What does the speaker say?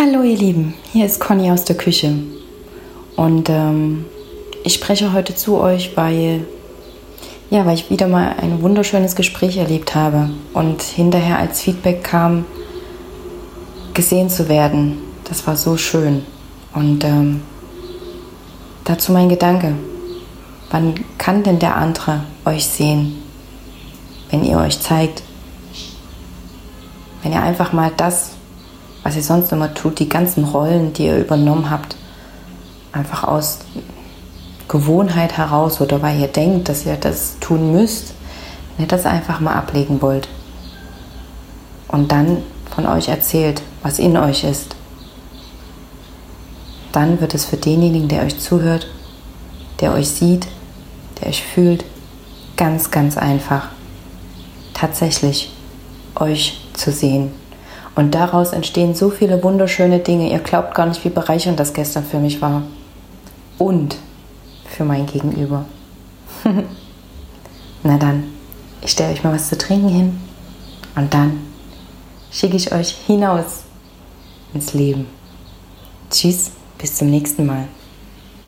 Hallo ihr Lieben, hier ist Conny aus der Küche und ähm, ich spreche heute zu euch, weil ja, weil ich wieder mal ein wunderschönes Gespräch erlebt habe und hinterher als Feedback kam, gesehen zu werden. Das war so schön und ähm, dazu mein Gedanke: Wann kann denn der andere euch sehen, wenn ihr euch zeigt? Wenn ihr einfach mal das was ihr sonst immer tut, die ganzen Rollen, die ihr übernommen habt, einfach aus Gewohnheit heraus oder weil ihr denkt, dass ihr das tun müsst, wenn ihr das einfach mal ablegen wollt und dann von euch erzählt, was in euch ist, dann wird es für denjenigen, der euch zuhört, der euch sieht, der euch fühlt, ganz, ganz einfach, tatsächlich euch zu sehen. Und daraus entstehen so viele wunderschöne Dinge. Ihr glaubt gar nicht, wie bereichernd das gestern für mich war. Und für mein Gegenüber. Na dann, ich stelle euch mal was zu trinken hin. Und dann schicke ich euch hinaus ins Leben. Tschüss, bis zum nächsten Mal.